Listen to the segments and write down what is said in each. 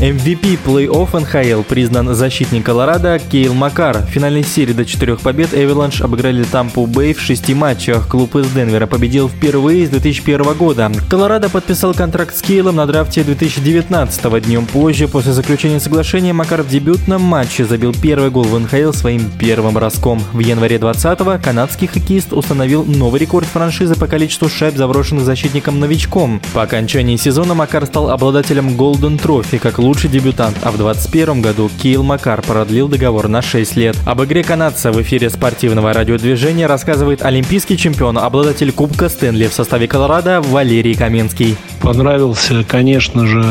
MVP плей-офф НХЛ признан защитник Колорадо Кейл Макар. В финальной серии до четырех побед Эвеланш обыграли Тампу Бэй в шести матчах. Клуб из Денвера победил впервые с 2001 года. Колорадо подписал контракт с Кейлом на драфте 2019 Днем позже, после заключения соглашения, Макар в дебютном матче забил первый гол в НХЛ своим первым броском. В январе 20-го канадский хоккеист установил новый рекорд франшизы по количеству шайб, заброшенных защитником-новичком. По окончании сезона Макар стал обладателем Golden Trophy как лучший дебютант, а в 2021 году Кейл Макар продлил договор на 6 лет. Об игре канадца в эфире спортивного радиодвижения рассказывает олимпийский чемпион, обладатель Кубка Стэнли в составе Колорадо Валерий Каменский. Понравился, конечно же,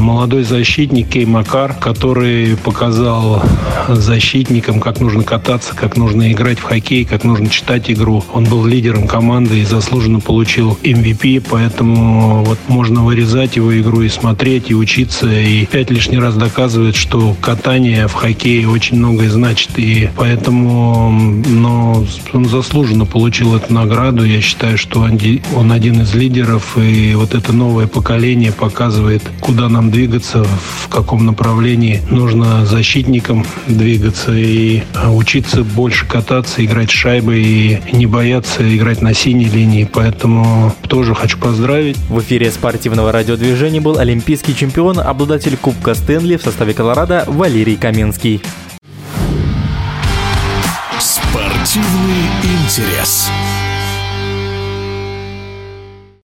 молодой защитник Кей Макар, который показал защитникам, как нужно кататься, как нужно играть в хоккей, как нужно читать игру. Он был лидером команды и заслуженно получил MVP, поэтому вот можно вырезать его игру и смотреть, и учиться, и опять лишний раз доказывает, что катание в хоккее очень многое значит. И поэтому но он заслуженно получил эту награду. Я считаю, что он один из лидеров. И вот это новое поколение показывает, куда нам двигаться, в каком направлении нужно защитникам двигаться и учиться больше кататься, играть шайбой и не бояться играть на синей линии. Поэтому тоже хочу поздравить. В эфире спортивного радиодвижения был олимпийский чемпион, обладатель Кубка Стэнли в составе Колорадо Валерий Каменский. Спортивный интерес.